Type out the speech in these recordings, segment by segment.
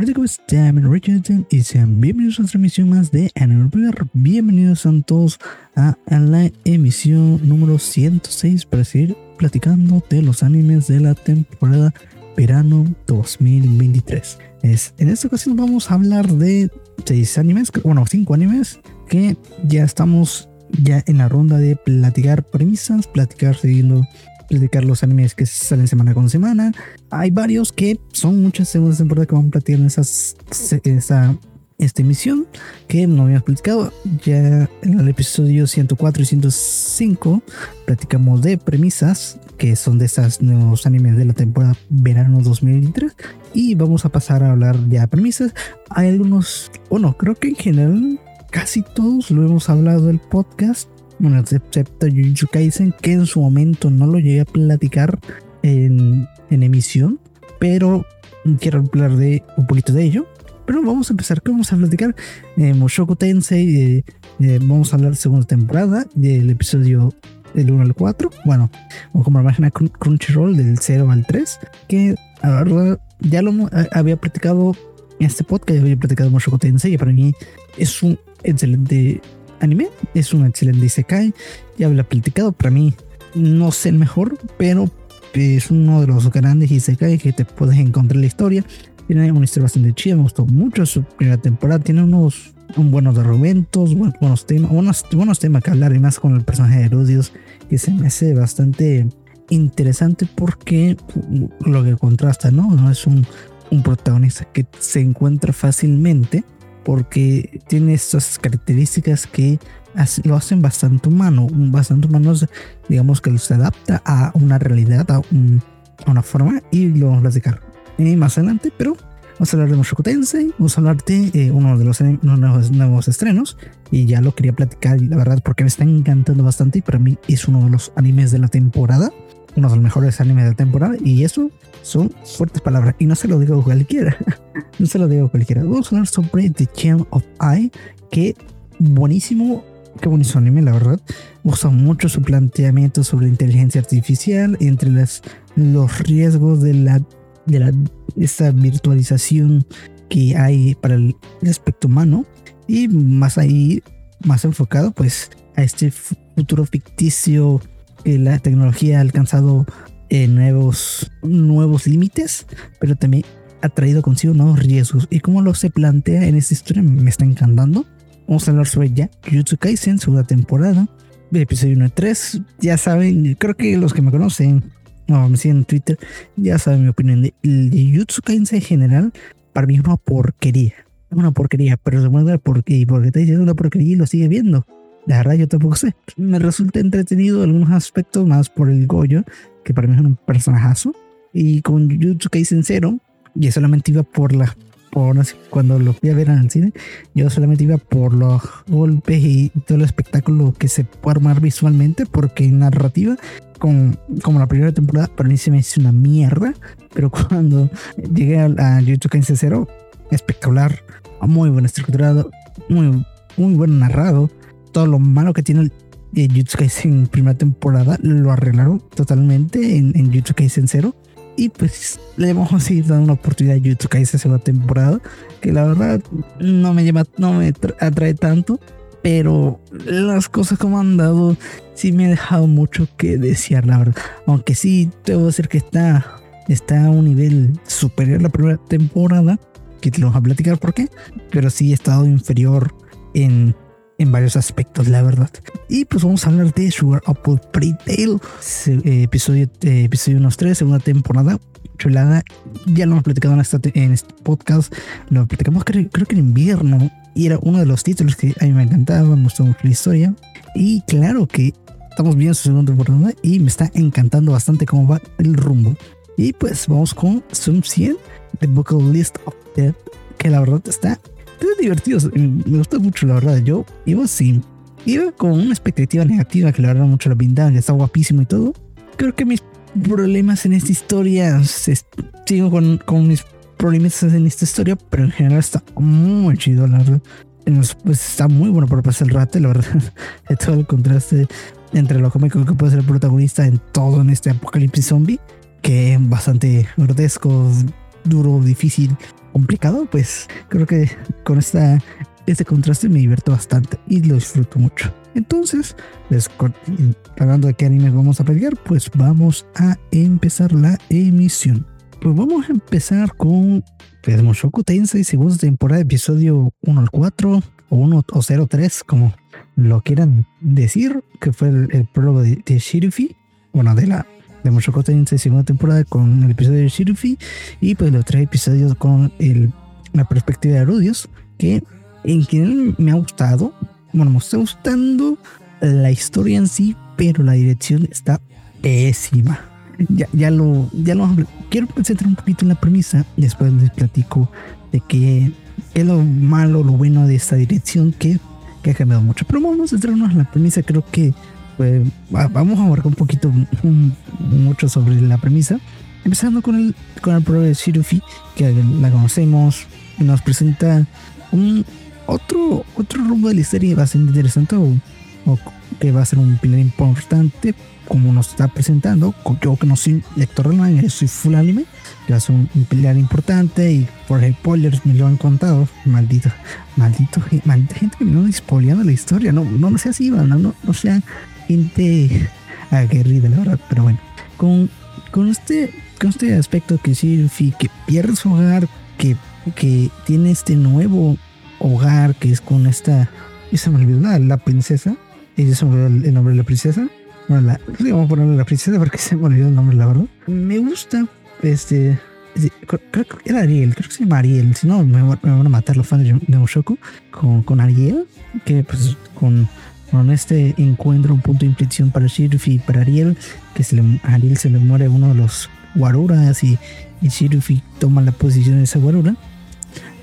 Hola ¿cómo están? Richardson y sean bienvenidos a otra emisión más de Anime Bienvenidos a todos a, la emisión número 106 para seguir platicando de los animes de la temporada verano 2023. Es, en esta ocasión vamos a hablar de 6 animes, bueno, 5 animes que ya estamos ya en la ronda de platicar premisas, platicar siguiendo platicar los animes que salen semana con semana. Hay varios que son muchas segundas temporadas que van a platicar en esas, esa, esta emisión que no habíamos platicado. Ya en el episodio 104 y 105 platicamos de premisas que son de estos nuevos animes de la temporada verano 2023 y vamos a pasar a hablar ya de premisas. Hay algunos, bueno, creo que en general casi todos lo hemos hablado el podcast bueno, excepto Jujutsu Kaisen, que en su momento no lo llegué a platicar en, en emisión, pero quiero hablar de un poquito de ello. Pero vamos a empezar, ¿qué vamos a platicar? Eh, Mushoku Tensei, eh, eh, vamos a hablar de segunda temporada, del episodio del 1 al 4, bueno, o como la página Crunchyroll del 0 al 3, que a verdad ya lo había platicado en este podcast, había platicado Mushoku Tensei, y para mí es un excelente anime. Es un excelente Isekai. Ya he platicado. Para mí, no sé el mejor, pero es uno de los grandes Isekai que te puedes encontrar en la historia. Tiene una historia bastante chida. Me gustó mucho su primera temporada. Tiene unos buenos argumentos, buenos, temas, buenos, buenos temas que hablar. Y más con el personaje de Erudius, que se me hace bastante interesante porque lo que contrasta, ¿no? No es un, un protagonista que se encuentra fácilmente porque tiene estas características que lo hacen bastante humano, bastante humano, digamos que se adapta a una realidad, a, una forma y lo vamos a platicar y más adelante, pero vamos a hablar de Mushoku Tensei, vamos a hablar de eh, uno de los nuevos, nuevos, estrenos y ya lo quería platicar la verdad porque me está encantando bastante y para mí es uno de los animes de la temporada uno de los mejores animes de la temporada y eso son fuertes palabras y no se lo digo a cualquiera no se lo digo a cualquiera. Vamos a hablar sobre The Gem of Eye que buenísimo qué buenísimo anime la verdad. Gusta mucho su planteamiento sobre inteligencia artificial entre las, los riesgos de la de la esta virtualización que hay para el aspecto humano y más ahí más enfocado pues a este futuro ficticio que la tecnología ha alcanzado eh, nuevos, nuevos límites, pero también ha traído consigo nuevos riesgos. Y como lo se plantea en esta historia, me está encantando. Vamos a hablar sobre ya Jujutsu Kaisen, segunda temporada, episodio 1 y 3. Ya saben, creo que los que me conocen, no me siguen en Twitter, ya saben mi opinión de, de Jujutsu Kaisen en general. Para mí es una porquería. Una porquería, pero se mueve porque, porque te diciendo una porquería y lo sigue viendo. La verdad yo tampoco sé. Me resulta entretenido en algunos aspectos más por el Goyo, que para mí es un personajazo. Y con Jujutsu Kaisen Zero, yo solamente iba por la por cuando lo fui a ver en el cine, yo solamente iba por los golpes y todo el espectáculo que se puede armar visualmente, porque en narrativa, con, como la primera temporada, para mí se me hizo una mierda, pero cuando llegué a, Jujutsu Kaisen Zero, espectacular, muy buen estructurado, muy, muy buen narrado, todo lo malo que tiene el eh, Jutsu Kaisen primera temporada lo arreglaron totalmente en, en Jutsu Kaisen 0 y pues le vamos a una oportunidad a Jutsu Kaisen segunda temporada que la verdad no me lleva no me atrae tanto pero las cosas como han dado sí me ha dejado mucho que desear la verdad. Aunque sí debo decir que está está a un nivel superior a la primera temporada que te lo vamos a platicar por qué pero sí he estado inferior en en varios aspectos, la verdad. Y pues vamos a hablar de Sugar Apple Pre-Tale, eh, episodio, eh, episodio unos 3, segunda temporada. Chulada, ya lo hemos platicado en, en este podcast, lo platicamos creo, creo, que en invierno y era uno de los títulos que a mí me encantaba, me gustó mucho la historia. Y claro que estamos viendo su segunda temporada y me está encantando bastante cómo va el rumbo. Y pues vamos con Zoom 100, The Vocal List of Death, que la verdad está es divertido, me gustó mucho, la verdad. Yo iba sin, iba con una expectativa negativa que la verdad mucho la pintaban, está guapísimo y todo. Creo que mis problemas en esta historia, sigo con, con mis problemas en esta historia, pero en general está muy chido, la verdad. Pues está muy bueno para pasar el rato, la verdad. todo el contraste entre lo cómico que puede ser el protagonista en todo en este apocalipsis zombie, que es bastante grotesco, duro, difícil complicado, pues creo que con esta, este contraste me divierto bastante y lo disfruto mucho. Entonces, hablando de qué animes vamos a platicar, pues vamos a empezar la emisión. Pues vamos a empezar con pues, Mushoku Tensei, segunda temporada, episodio 1 al 4, o 1 o 03, como lo quieran decir, que fue el, prólogo de, de Shirufi, bueno, de la de Mushoku Tensei segunda temporada con el episodio de Shirufi y pues los tres episodios con el, la perspectiva de Rudios, que en general me ha gustado, bueno, me está gustando la historia en sí, pero la dirección está pésima. Ya, ya lo, ya lo quiero concentrar un poquito en la premisa, después les platico de qué, es lo malo, lo bueno de esta dirección que, que ha cambiado mucho. Pero vamos a centrarnos en la premisa, creo que pues, vamos a abarcar un poquito mucho sobre la premisa. Empezando con el, con el problema de Shirufi, que la conocemos, nos presenta un otro, otro rumbo de la historia bastante interesante o, o que va a ser un pilar importante como nos está presentando, yo que no soy lector de anime, soy full anime, que va a ser un, pilar importante y por spoilers me lo han contado, maldito, maldito, maldita gente que me no spoileando la historia, no, no, no sea así, no, no, no sea gente aguerrida, la verdad, pero bueno, con, con este, con este aspecto que Sirfi, que pierde su hogar, que, que tiene este nuevo hogar que es con esta, esa me olvidó, la, la princesa, y se me el nombre de la princesa, bueno, vamos a ponerle la princesa porque se me olvidó el nombre, la verdad. Me gusta, este, creo que era Ariel, creo que se llama Ariel, si no me, van a matar los fans de Mushoku con, con Ariel, que pues con, con este encuentro, un punto de inflexión para Shirufi y para Ariel, que se le, a Ariel se le muere uno de los Waruras y, y toma la posición de esa Warura.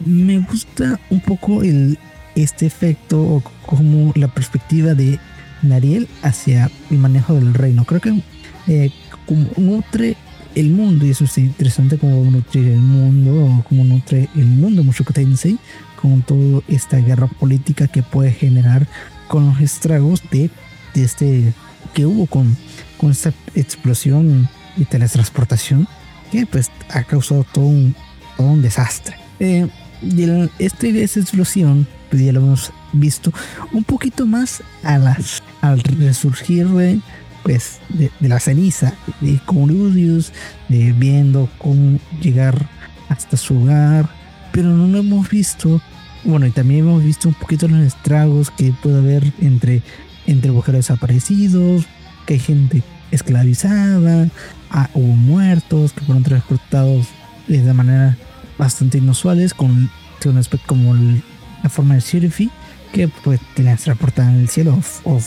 Me gusta un poco el, este efecto o como la perspectiva de Nariel hacia el manejo del reino. Creo que eh, como nutre el mundo, y eso es interesante como nutre el mundo, o como nutre el mundo Mushoku Tensei, con toda esta guerra política que puede generar con los estragos de, este que hubo con, con esta explosión y teletransportación que pues ha causado todo un, todo un desastre. Eh, y el, esta explosión pues ya lo hemos visto un poquito más a las, al resurgir de, pues, de, la ceniza de Corudius, de viendo cómo llegar hasta su hogar, pero no lo hemos visto. Bueno, y también hemos visto un poquito los estragos que puede haber entre, entre mujeres desaparecidos, que hay gente esclavizada, ah, hubo muertos que fueron transportados de manera bastante inusuales, con, un aspecto como la forma de Shirifi que pues transportada en el cielo o,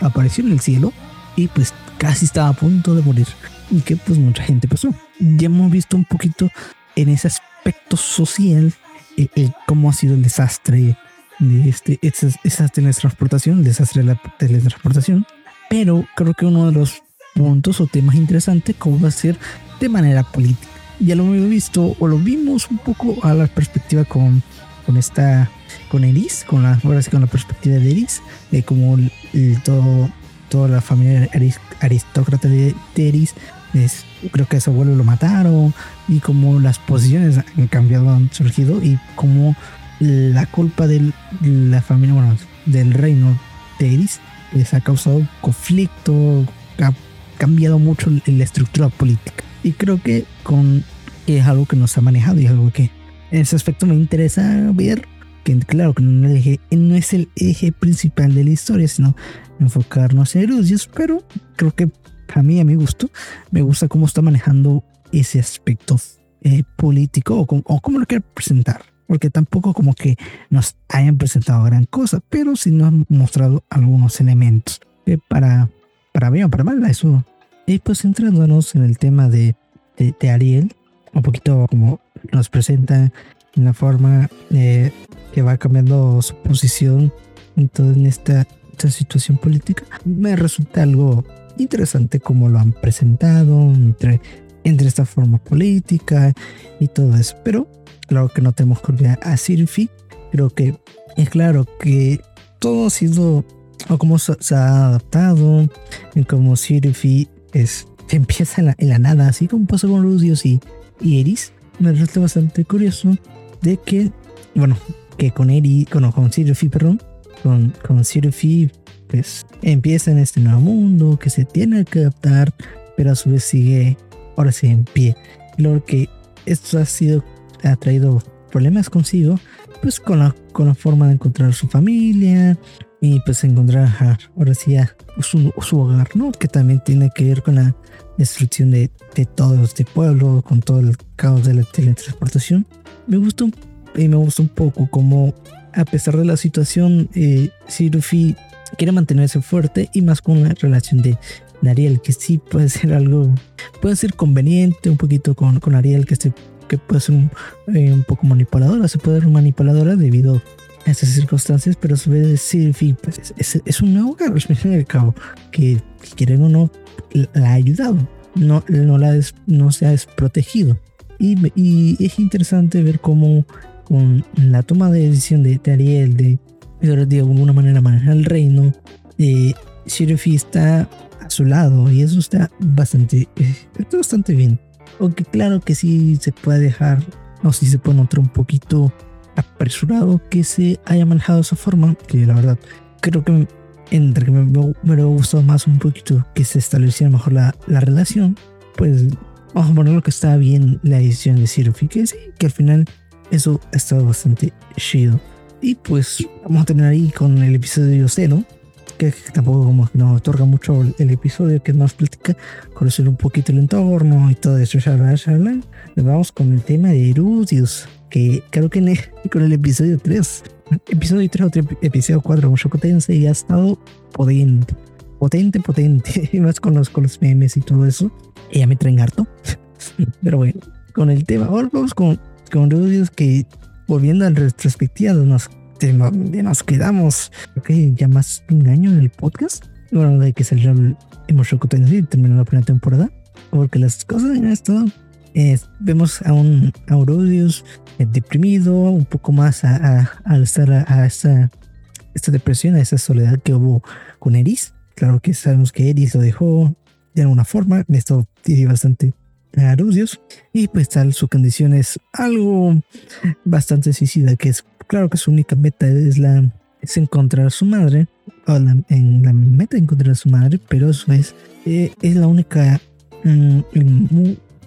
apareció en el cielo y pues casi estaba a punto de morir y que pues mucha gente pasó. Ya hemos visto un poquito en ese aspecto social el, cómo ha sido el desastre de este, esa, teletransportación, el desastre de la teletransportación, pero creo que uno de los puntos o temas interesantes cómo va a ser de manera política. Ya lo hemos visto o lo vimos un poco a la perspectiva con, con esta con Eris, con la, ahora sí con la perspectiva de Eris, de como todo, toda la familia aristócrata de, Eris, es, creo que a su abuelo lo mataron, y como las posiciones han cambiado, han surgido, y como la culpa de la familia, bueno, del reino de Eris, les ha causado conflicto, ha cambiado mucho la estructura política. Y creo que con que es algo que nos ha manejado y algo que en ese aspecto me interesa ver que claro que no, no es el eje principal de la historia, sino enfocarnos en Erudius, pero creo que a mí, a mi gusto, me gusta cómo está manejando ese aspecto eh, político o, o cómo lo quiere presentar, porque tampoco como que nos hayan presentado gran cosa, pero sí nos han mostrado algunos elementos que para, para bien o para mal, eso. Y pues centrándonos en el tema de, de, de Ariel, un poquito como nos presenta en la forma eh, que va cambiando su posición en esta, esta, situación política, me resulta algo interesante como lo han presentado entre, entre esta forma política y todo eso. Pero claro que no tenemos que olvidar a Sirfi. Creo que es claro que todo ha sido o cómo se, ha adaptado, en cómo Sirfi es, empieza en la, nada, así como pasó con Lucius y, y Eris. Me resulta bastante curioso de que, bueno, que con Eri, con, con Sirfi, perdón, con, con Sirfi, pues empieza en este nuevo mundo que se tiene que adaptar, pero a su vez sigue ahora sí en pie. Lo que esto ha sido, ha traído problemas consigo, pues con la, con la forma de encontrar su familia y pues encontrar ahora sí su, su, hogar, ¿no? Que también tiene que ver con la destrucción de, de todo este pueblo, con todo el caos de la teletransportación. Me gustó y me gustó un poco como a pesar de la situación, eh, Sirufi quiere mantenerse fuerte y más con la relación de, Ariel, que sí puede ser algo, puede ser conveniente un poquito con, con Ariel, que, se, que puede ser un, eh, poco manipuladora, se puede ser manipuladora debido a esas circunstancias, pero a su vez Sirufi pues, es, es, un nuevo al fin y al cabo, que quieren o no, la ha ayudado, no, no, la no se ha desprotegido. Y, y es interesante ver cómo con la toma de decisión de, Ariel de, de alguna manera manejar el reino, eh, Shirifi está a su lado y eso está bastante, eh, está bastante bien. Aunque claro que sí se puede dejar, o si se puede notar un poquito apresurado que se haya manejado esa forma, que la verdad creo que entre que me, me, hubiera gustado más un poquito que se estableciera mejor la, la relación, pues vamos a poner lo que está bien la decisión de Sirfi, que sí, que al final eso ha estado bastante chido. Y pues vamos a tener ahí con el episodio cero, que tampoco como nos otorga mucho el, episodio, que nos platica, conocer un poquito el entorno y todo eso. Nos vamos con el tema de Erudius, que creo que con el episodio 3, episodio 3 o episodio 4, Mushoku Tensei ha estado potente, potente, potente, y más con los, con los memes y todo eso. Y ya me traen harto. Pero bueno, con el tema, ahora vamos con con Rudius que volviendo a la retrospectiva nos, nos quedamos, creo que ya más de un año en el podcast, bueno, de que salió el Emoshoku y terminó la primera temporada, porque las cosas en esto, vemos a un a Rudius eh, deprimido, un poco más a, a, estar a, esta, esta depresión, a esa soledad que hubo con Eris. Claro que sabemos que Eris lo dejó de alguna forma, esto tiene bastante a y pues tal su condición es algo bastante suicida que es claro que su única meta es la es encontrar a su madre o la, en la meta de encontrar a su madre pero eso es eh, es la única um,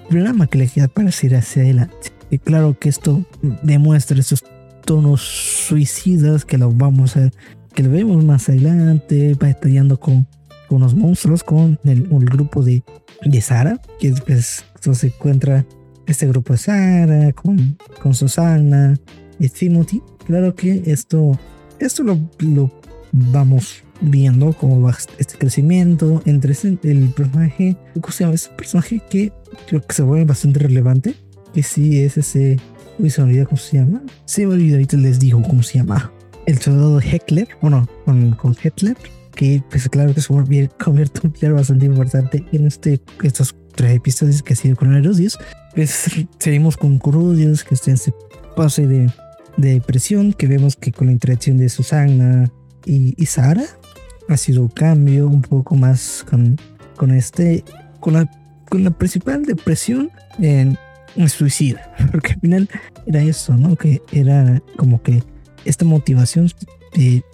programa que le queda para seguir hacia adelante. Y claro que esto demuestra esos tonos suicidas que lo vamos a que lo vemos más adelante va estallando con, unos monstruos con el, el grupo de de Sara, que después se encuentra este grupo de Sara con, con Susana y Timothy. Claro que esto, esto lo, lo vamos viendo como va este crecimiento entre el personaje, ¿cómo se llama? Ese personaje que creo que se vuelve bastante relevante, que sí es ese, uy, se me cómo se llama, se me olvidó, ahorita les digo cómo se llama, el soldado Heckler, bueno, con, con Hitler, que pues claro que se convierte un player bastante importante en este, estos tres episodios que ha sido con Erudius. Pues seguimos con Curudius, que está en ese pase de, de, depresión, que vemos que con la interacción de Susana y, y Sara ha sido un cambio un poco más con, con este, con la, con la principal depresión en suicida, porque al final era eso, ¿no? Que era como que esta motivación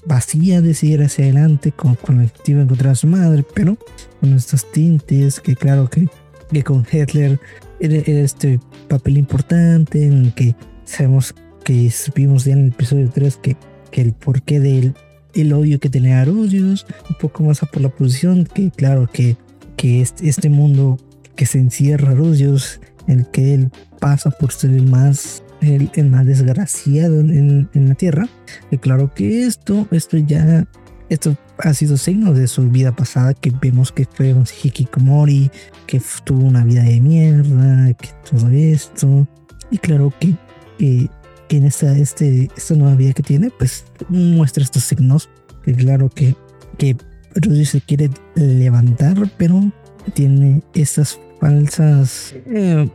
vacía de seguir hacia adelante con, con el objetivo de encontrar a su madre, pero con estos tintes que claro que, que con Hitler era, este papel importante en el que sabemos que vimos ya en el episodio 3 que, que el porqué del el odio que tenía Arudius, un poco más a por la posición, que claro que, que este, este mundo que se encierra Arudius, en el que él pasa por ser el más el, más desgraciado en, la tierra. Y claro que esto, esto ya, esto ha sido signo de su vida pasada, que vemos que fue un hikikomori, que tuvo una vida de mierda, que todo esto. Y claro que, que, en esta, este, esta nueva vida que tiene, pues muestra estos signos. Que claro que, que Rudy se quiere levantar, pero tiene estas falsas, eh,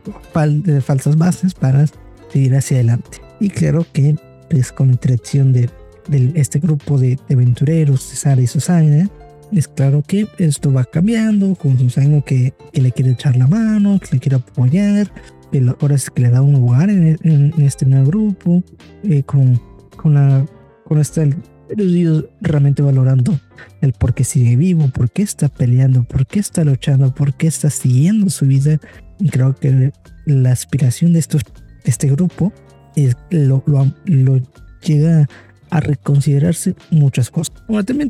falsas bases para seguir hacia adelante. Y claro que pues con la interacción de, de este grupo de, aventureros, César y Susana, es claro que esto va cambiando con Susango que, que le quiere echar la mano, que le quiere apoyar, que ahora es que le da un lugar en, este nuevo grupo, eh, con, con, la, con este ellos realmente valorando el por qué sigue vivo, por qué está peleando, por qué está luchando, por qué está siguiendo su vida. Y creo que la aspiración de estos, este grupo es, lo, lo, lo llega a reconsiderarse muchas cosas. Bueno, también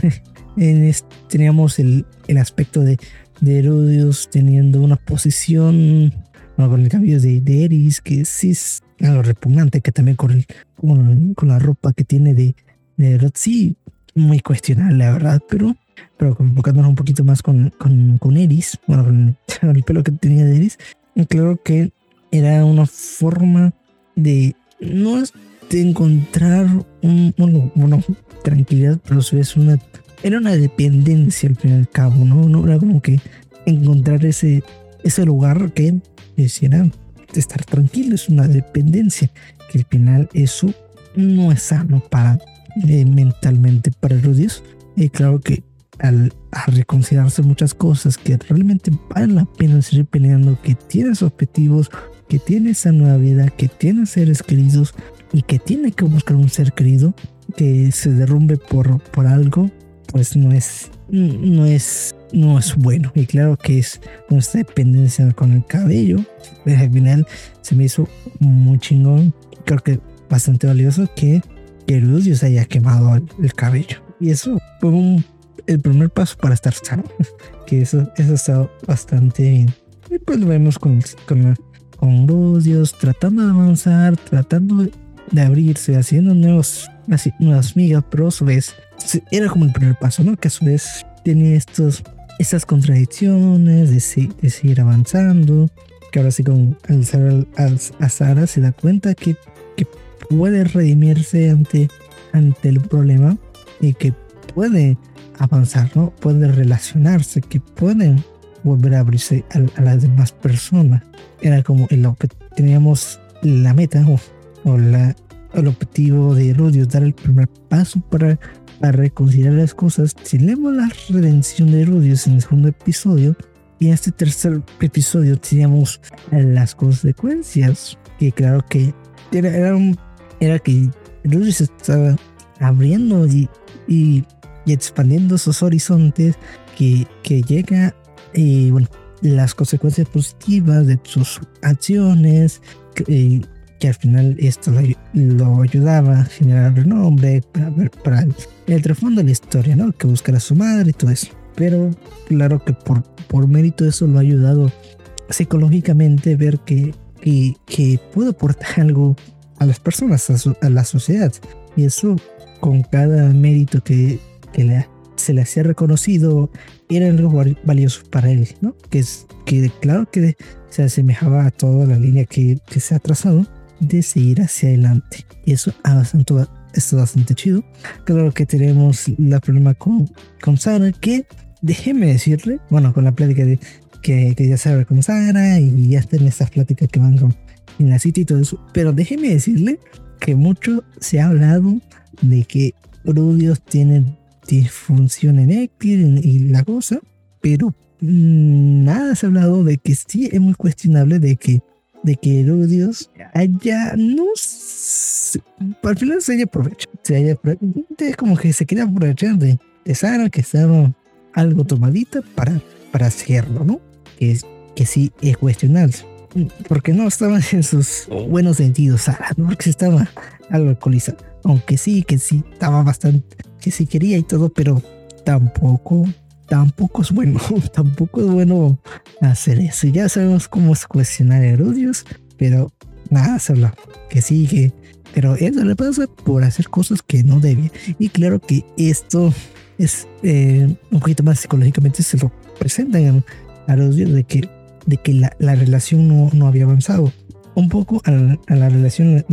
en teníamos el, el, aspecto de, de Herodios teniendo una posición con el cambio de, de Eris, que sí es algo repugnante, que también con, el, con, con la ropa que tiene de, de sí, muy cuestionable, la verdad, pero, pero enfocándonos un poquito más con, con, con Eris, bueno, con, el pelo que tenía de Eris, claro que era una forma de no de encontrar un, bueno, bueno, tranquilidad, pero es una, era una dependencia al fin y al cabo, ¿no? No era como que encontrar ese, ese lugar que hiciera estar tranquilo, es una dependencia, que al final eso no es sano para eh, mentalmente para Rudius. Y claro que al reconsiderarse muchas cosas que realmente valen la pena seguir peleando, que tienes objetivos, que tiene esa nueva vida, que tiene seres queridos y que tiene que buscar un ser querido que se derrumbe por, por algo, pues no es, no es, no es bueno. Y claro que es nuestra dependencia con el cabello. Al final se me hizo muy chingón. Creo que bastante valioso que que se haya quemado el, cabello. Y eso fue un, el primer paso para estar sano. que eso, eso estado bastante bien. Y pues lo vemos con, con, con Rudios tratando de avanzar, tratando de abrirse, haciendo nuevos, así, nuevas migas, pero a su vez era como el primer paso, ¿no? Que a su vez tiene estos, estas contradicciones de, de seguir avanzando. Que ahora sí con al, al, a Sara se da cuenta que puede redimirse ante, ante el problema y que puede avanzar, ¿no? Puede relacionarse, que puede volver a abrirse a, las demás personas. Era como el que teníamos la meta o, la, el objetivo de Rudius, dar el primer paso para, para reconciliar las cosas. Si leemos la redención de Rudius en el segundo episodio, y en este tercer episodio teníamos las consecuencias, que claro que era, era un era que se estaba abriendo y, y, expandiendo esos horizontes que, que llega y bueno las consecuencias positivas de sus acciones que, que al final esto lo, ayudaba a generar renombre para, para el, el trasfondo de la historia no que buscar a su madre y todo eso pero claro que por, por mérito de eso lo ha ayudado psicológicamente ver que, que, que pudo aportar algo a las personas, a, la sociedad. Y eso, con cada mérito que, que se le hacía reconocido, era algo valioso para él, ¿no? Que, es, que claro que se asemejaba a toda la línea que, que se ha trazado de seguir hacia adelante. Y eso ha bastante, está bastante chido. Claro que tenemos la problema con, con Sara, que déjeme decirle, bueno, con la plática de que, que ya sabe con Sara y ya están estas pláticas que van con en la City y todo eso. Pero déjeme decirle que mucho se ha hablado de que Rudios tiene disfunción en y la cosa, pero nada se ha hablado de que sí es muy cuestionable de que de que Rudios haya no al final se haya aprovechado se haya es como que se quiere aprovechar de, de Sara que estaba algo tomadita para para hacerlo no que, que sí es cuestionable porque no estaba en sus buenos sentidos, Sara, ¿no? porque estaba algo alcoholizada. Aunque sí, que sí, estaba bastante, que sí quería y todo, pero tampoco, tampoco es bueno, tampoco es bueno hacer eso. Ya sabemos cómo es cuestionar erudios, pero nada, se habla que sí, que, pero eso le pasa por hacer cosas que no debe. Y claro que esto es eh, un poquito más psicológicamente se lo presentan a Erudios de que de que la, la relación no, no, había avanzado. Un poco a la relación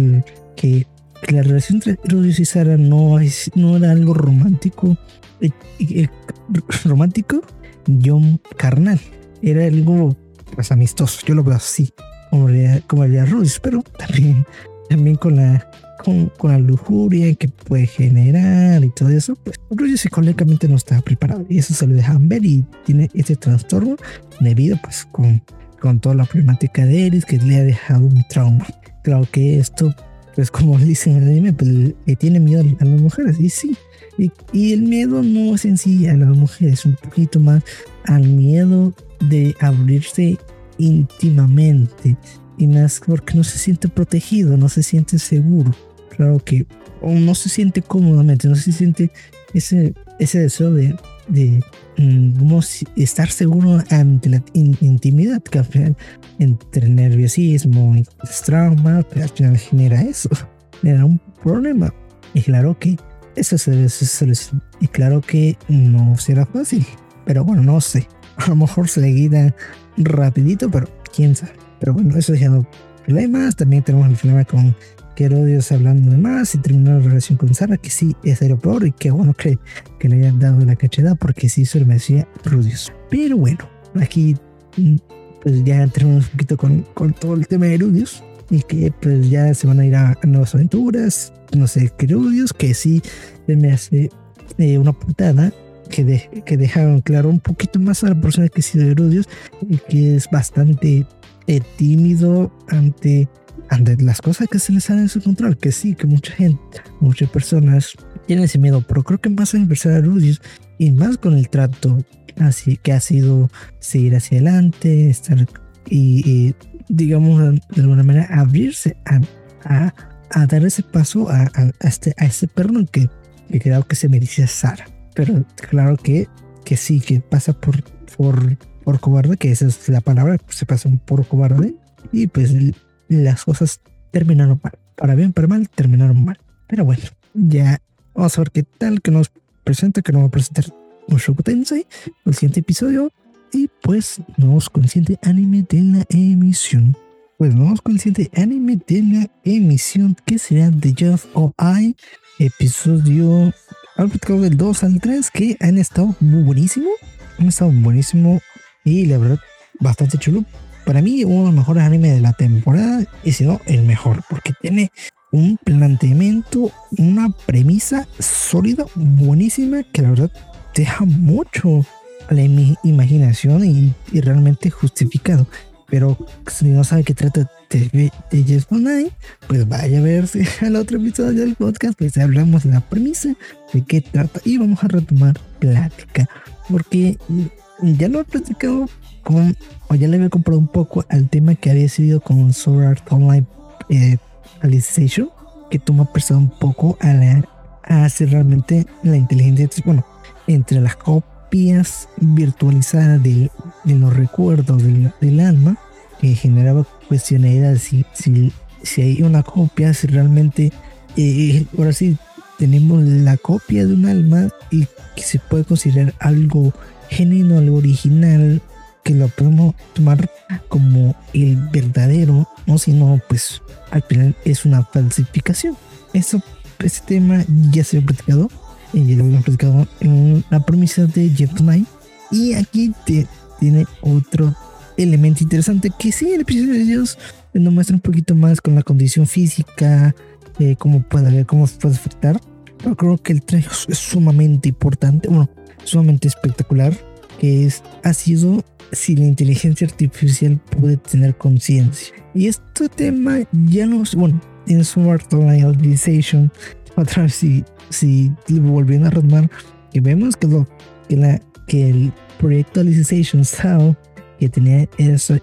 que, que, la relación entre Rudius y Sara no, es, no era algo romántico, eh, eh, romántico, yo carnal. Era algo pues amistoso, yo lo veo así, como le como Rudius, pero también, también con la con, con, la lujuria que puede generar y todo eso, pues Rudy psicológicamente no está preparado y eso se lo dejan ver y tiene ese trastorno debido pues con, con toda la problemática de Eris que le ha dejado un trauma. Claro que esto, pues como dicen en el anime, pues le tiene miedo a las mujeres y sí. Y, y el miedo no es en sí a las mujeres, un poquito más al miedo de abrirse íntimamente y más porque no se siente protegido, no se siente seguro. Claro que, o no se siente cómodamente, no se siente ese, ese deseo de, de mm, estar seguro ante la intimidad que al final entre nerviosismo y trauma, pues, al final genera eso, genera un problema. Y claro que eso se debe solucionar. Y claro que no será fácil, pero bueno, no sé. A lo mejor se le guía rapidito, pero quién sabe. Pero bueno, eso dejando problemas. También tenemos el problema con Herodios hablando de más y terminó la relación con Sara, que sí es el peor y qué bueno que, que le hayan dado la cachada porque sí se lo merecía Rudius. Pero bueno, aquí mm, pues ya terminamos un poquito con, con todo el tema de Rudius y que pues ya se van a ir a, nuevas aventuras. No sé, que Rudius, que sí me hace eh, una putada que, que dejaron claro un poquito más a la persona que sí de y que es bastante eh, tímido ante, ante las cosas que se les salen de su control. Que sí, que mucha gente, muchas personas tienen ese miedo, pero creo que más en a Rudius y más con el trato así que ha sido seguir hacia adelante, estar y, digamos de alguna manera abrirse a, a, a dar ese paso a, a, este, a ese perro que, que creo que se merecía Sara. Pero claro que, que sí, que pasa por, por, por cobarde, que esa es la palabra, se pasa por cobarde. Y pues las cosas terminaron mal. Para bien, para mal, terminaron mal. Pero bueno, ya vamos a ver qué tal que nos presenta, que nos va a presentar Mushoku Tensei, el siguiente episodio. Y pues nos vamos con el siguiente anime de la emisión. Pues vamos con el siguiente anime de la emisión, que será The Jeff of I, episodio del 2 al 3 que han estado muy buenísimo. Han estado buenísimo y la verdad bastante chulo. Para mí uno de los mejores animes de la temporada y si no el mejor porque tiene un planteamiento, una premisa sólida, buenísima que la verdad deja mucho a la imaginación y, realmente justificado. Pero si no sabe qué trata de, de Yes pues vaya a verse al otro episodio del podcast, pues hablamos de la premisa, de qué trata y vamos a retomar plática. Porque ya lo he platicado con, o ya le había comprado un poco al tema que había sido con Sword Art Online eh, Alicization, que toma prestado un poco a, la, a hacer realmente la inteligencia, bueno, entre las copias virtualizadas de, de los recuerdos del, del alma que generaba cuestiones si, si, si hay una copia, si realmente, eh, ahora sí, tenemos la copia de un alma y que se puede considerar algo genuino, algo original, que lo podemos tomar como el verdadero, no si no, pues al final es una falsificación. Eso, ese tema ya se ha platicado, ya lo hemos platicado en la premisa de Jeff Knight. Y aquí te, tiene otro elemento interesante que sí, el episodio de ellos nos muestra un poquito más con la condición física, eh, cómo puede haber, cómo se puede afectar. Pero creo que el traje es sumamente importante, bueno, sumamente espectacular, que es, ha sido si la inteligencia artificial puede tener conciencia. Y este tema ya no, bueno, en Smart Organization, otra vez si, si volviendo a retomar, que vemos que, lo, que, la, que el proyecto Alicization SAO que tenía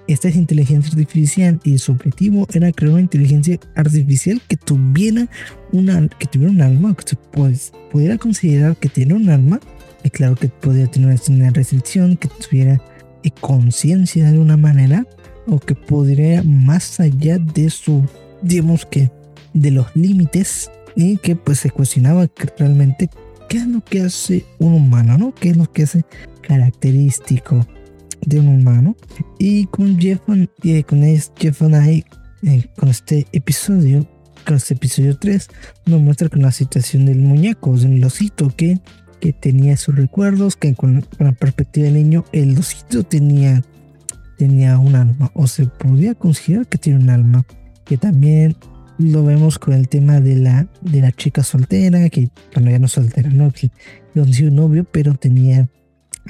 esta inteligencia artificial y su objetivo era crear una inteligencia artificial que tuviera una que tuviera un alma que se pues, pudiera considerar que tiene un alma y claro que podría tener una restricción que tuviera eh, conciencia de alguna manera o que podría más allá de su digamos que de los límites y que pues se cuestionaba realmente qué es lo que hace un humano no qué es lo que hace característico de un humano. Y con Jeff, eh, con este episodio, con este episodio 3, nos muestra con la situación del muñeco, del osito que, que tenía sus recuerdos, que con, la perspectiva del niño, el osito tenía, tenía un alma, o se podía considerar que tiene un alma, que también lo vemos con el tema de la, de la chica soltera, que bueno, ya no soltera, ¿no? Que consiguió un novio, pero tenía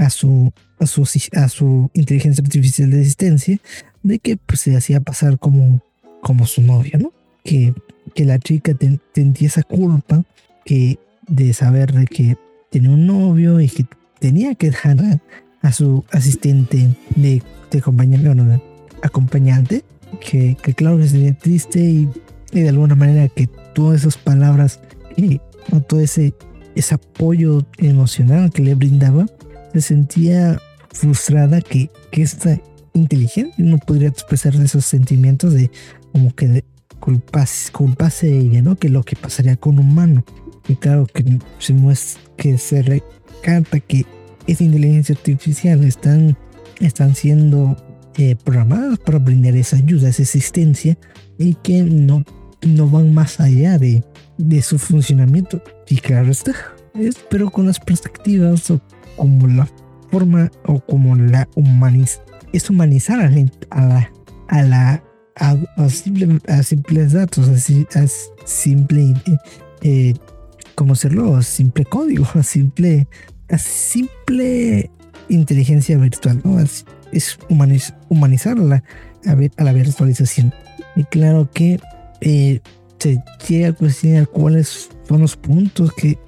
a su, a su, a su inteligencia artificial de existencia, de que pues, se hacía pasar como, como su novio, ¿no? Que, que la chica sentía esa culpa que de saber de que tenía un novio y que tenía que dejar a, su asistente de, de acompañamiento, acompañante, que, que claro que sería triste y, y, de alguna manera que todas esas palabras y todo ese, ese apoyo emocional que le brindaba, se sentía frustrada que, que esta inteligencia no podría expresar esos sentimientos de como que de culpase, culpase ella, ¿no? Que lo que pasaría con un humano. Y claro que se muestra que se recata que esa inteligencia artificial están, están siendo eh, programadas para brindar esa ayuda, esa asistencia y que no, no van más allá de, de su funcionamiento. Y claro está, es, pero con las perspectivas o como la forma o como la humaniz es humanizar a la, a la, a la a, simple, a simples datos, a, a simple eh, ¿cómo hacerlo? Simple código, a simple, a simple inteligencia virtual, ¿no? Es, es humanizarla a, a la virtualización. Y claro que eh, se llega a cuestionar cuáles son los puntos que,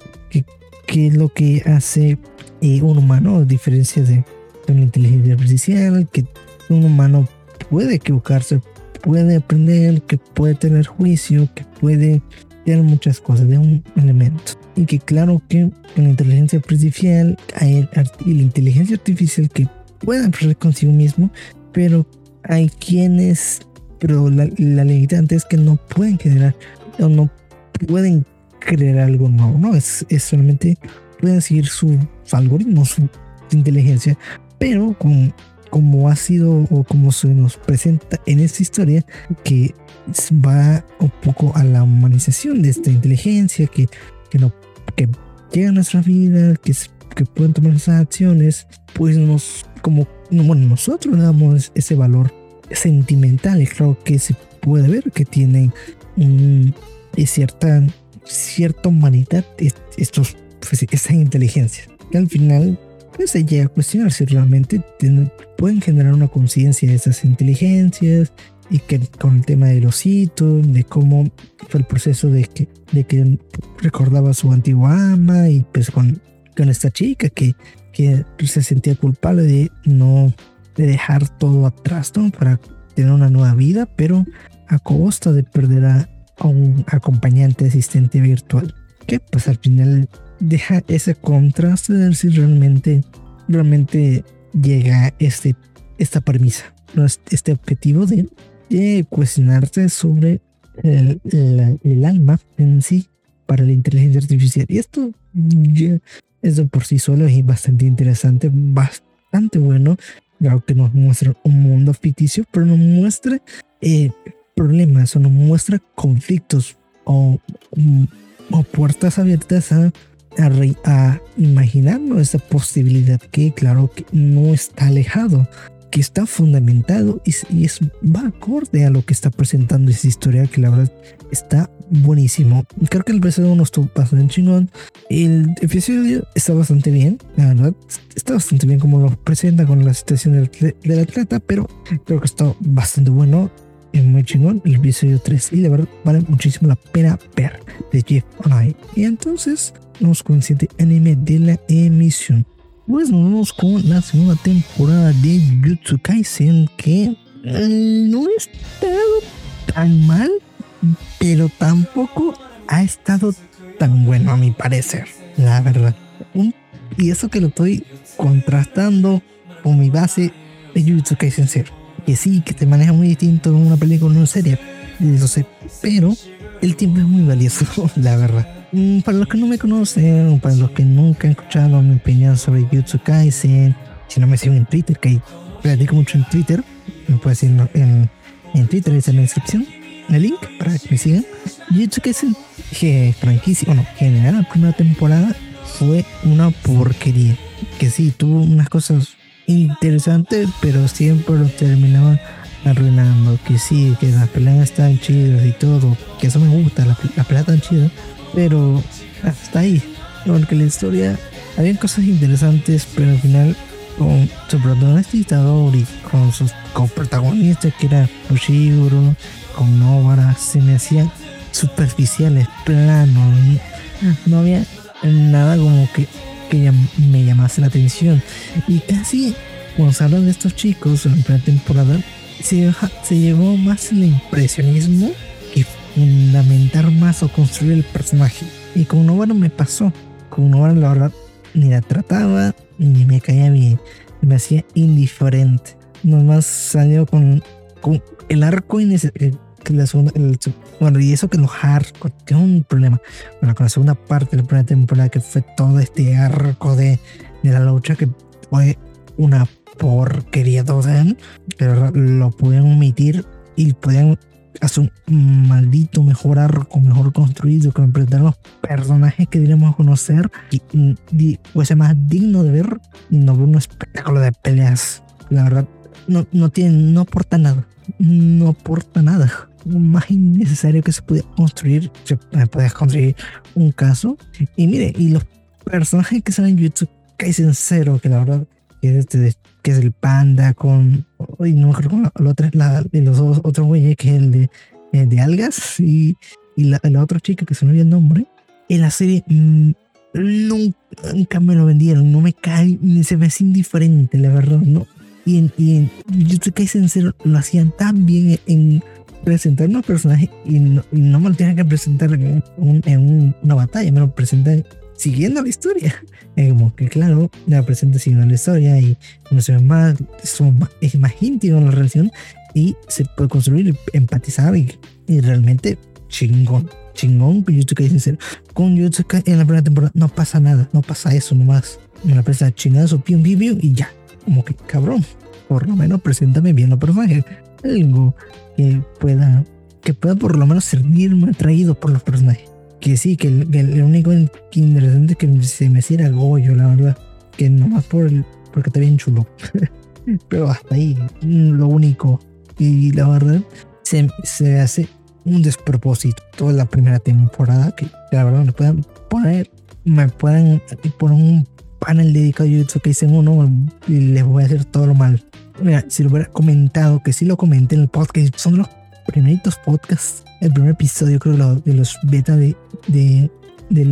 que, es lo que hace eh, un humano, a diferencia de, de, una inteligencia artificial, que un humano puede equivocarse, puede aprender, que puede tener juicio, que puede de muchas cosas, de un elemento. Y que claro que la inteligencia artificial hay la inteligencia artificial que puede aprender consigo mismo, pero hay quienes, pero la, la limitante es que no pueden generar o no pueden crear algo nuevo, ¿no? Es, es solamente pueden seguir su, su algoritmo, su, inteligencia, pero con, como ha sido o como se nos presenta en esta historia, que va un poco a la humanización de esta inteligencia que, que, no, que llega a nuestra vida, que, que pueden tomar esas acciones, pues nos, como, bueno, nosotros damos ese valor sentimental y creo que se puede ver que tienen un, cierta, cierta humanidad estos, pues, esa inteligencia. Que al final pues se llega a cuestionar si realmente pueden generar una conciencia de esas inteligencias, y que con el tema del osito, de cómo fue el proceso de que, de que recordaba a su antigua ama y pues con, con esta chica que, que se sentía culpable de no de dejar todo atrás ¿no? para tener una nueva vida, pero a costa de perder a, a un acompañante asistente virtual. Que pues al final deja ese contraste de si realmente, realmente llega este, esta premisa, este objetivo de cuestionarse sobre el, alma en sí para la inteligencia artificial. Y esto ya es de por sí solo y bastante interesante, bastante bueno. Claro que nos muestra un mundo ficticio, pero nos muestra eh, problemas o nos muestra conflictos o, o puertas abiertas a, a, a imaginarnos esa posibilidad que claro que no está alejado que está fundamentado y, es, va acorde a lo que está presentando esa historia que la verdad está buenísimo. Creo que el episodio no estuvo bastante chingón. El episodio está bastante bien, la verdad. Está bastante bien como lo presenta con la situación del, del atleta, pero creo que está bastante bueno. Es muy chingón el episodio 3 y la verdad vale muchísimo la pena ver de Jeff Online. Y entonces vamos con el siguiente anime de la emisión pues nos vamos con la segunda temporada de Jutsu Kaisen que eh, no ha estado tan mal, pero tampoco ha estado tan bueno a mi parecer, la verdad. y eso que lo estoy contrastando con mi base de Jutsu Kaisen 0. Que sí, que te maneja muy distinto en una película o una serie, eso sé, pero el tiempo es muy valioso, la verdad. Mm, para los que no me conocen, para los que nunca han escuchado mi opinión sobre Jutsu Kaisen, si no me siguen en Twitter, que platico mucho en Twitter, me pueden decir en, en Twitter, está en la descripción, el link para que me sigan. Jutsu Kaisen, que franquicia, bueno, general, la primera temporada fue una porquería. Que sí, tuvo unas cosas interesantes, pero siempre lo terminaban arruinando, que sí, que las peleas están chidas y todo, que eso me gusta, la, la pelea tan chida, pero hasta ahí, porque la historia, había cosas interesantes, pero al final con su protagonista y con sus coprotagonistas que era Oshiguro, con Novara, se me hacían superficiales, planos, no había nada como que, que me llamase la atención. Y casi cuando se habla de estos chicos en primera temporada, se, se llevó más el impresionismo que fundamentar más o construir el personaje. Y con Novara me pasó. Con Novara la verdad ni la trataba ni me caía bien. Me hacía indiferente. Nomás salió con, con el arco innecesario la segunda, bueno, y eso que los hardcore, que es un problema. Bueno, con la segunda parte de la primera temporada, que fue todo este arco de, de la lucha, que fue una porquería toda, pero lo pueden omitir y pueden hacer un maldito mejor arco, mejor construido, que presentar los personajes que diremos conocer y, y fuese más digno de ver y no ver un espectáculo de peleas. La verdad, no, no tiene, no aporta nada. No aporta nada más innecesario que se puede construir, se puede construir un caso. Y mire, y los personajes que salen en YouTube, Kaisen Zero, que la verdad que es, este, que es el panda con, hoy no me acuerdo con la, otra, la, de los otros güeyes, que es el de, de algas, y, y la, la, otra chica que se me olvidó el nombre, en la serie mmm, nunca, me lo vendieron, no me cae, se me hace indiferente, la verdad, no. Y en, y en YouTube Kaisen Zero lo hacían tan bien en presentar unos personajes y no, me lo tienen que presentar en, una batalla, me lo presentan siguiendo la historia. Es como que, claro, me lo presentan siguiendo la historia y no se ve más, es más íntimo la relación y se puede construir, empatizar y, realmente chingón. Chingón con Jutsuka sincero. Con Jutsuka en la primera temporada no pasa nada, no pasa eso nomás. Me la presenta chingazo, pium, pium, pium y ya. Como que cabrón, por lo menos preséntame bien los personajes. Algo que pueda, que pueda por lo menos servirme atraído por los personajes. Que sí, que el, único interesante que se me hiciera Goyo, la verdad. Que nomás por el, porque está bien chulo. Pero hasta ahí, lo único. Y la verdad, se, se hace un despropósito toda la primera temporada. Que la verdad me puedan poner, me puedan poner un panel dedicado a que dicen uno y les voy a hacer todo lo mal. Mira, si lo hubiera comentado, que sí lo comenté en el podcast, son los primeritos podcasts, el primer episodio creo de los beta de, de,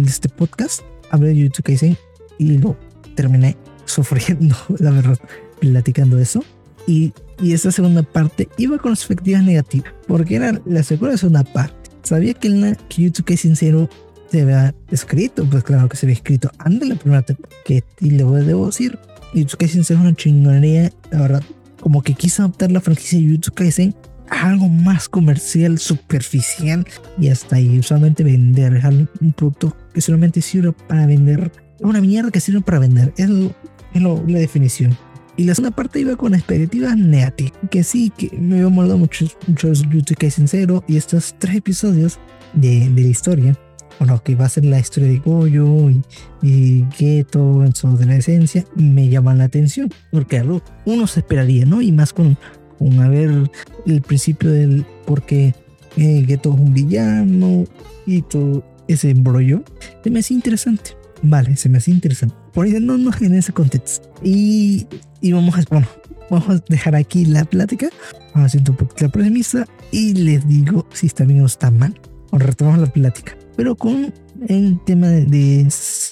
este podcast, hablé de YouTube Kaisen y lo terminé sufriendo, la verdad, platicando eso. Y, y esta segunda parte iba con perspectivas negativas, porque era la segunda parte. Sabía que que YouTube Kaisen Zero se había escrito, pues claro que se había escrito antes de la primera temporada, que y le a decir, YouTube Kaisen es una chingonería, la verdad. Como que quiso adaptar la franquicia de YouTube Kaisen a algo más comercial, superficial y hasta ahí. Usualmente vender es un producto que solamente sirve para vender. Es una mierda que sirve para vender. Es, la definición. Y la segunda parte iba con expectativas negativas. Que sí, que me había molado mucho, mucho YouTube Kaisen Zero y estos tres episodios de, de la historia bueno, que va a ser la historia de Goyo y, y Geto en su adolescencia, me llaman la atención, porque algo uno se esperaría, ¿no? Y más con, con a ver el principio del por qué eh, Geto es un villano y todo ese embrollo, se me hace interesante. Vale, se me hace interesante. Por ahí no, no en ese contexto. Y, y vamos a, bueno, vamos a dejar aquí la plática. Vamos a hacer un poquito la premisa y les digo si está bien o está mal. O retomamos la plática pero con el tema de,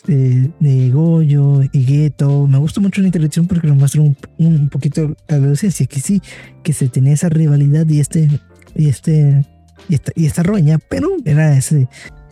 de, de, Goyo y Gueto. Me gusta mucho la interacción porque nos muestra un, un poquito la adolescencia, que sí, que se tenía esa rivalidad y este, y este, y esta, y esta roña, pero era ese,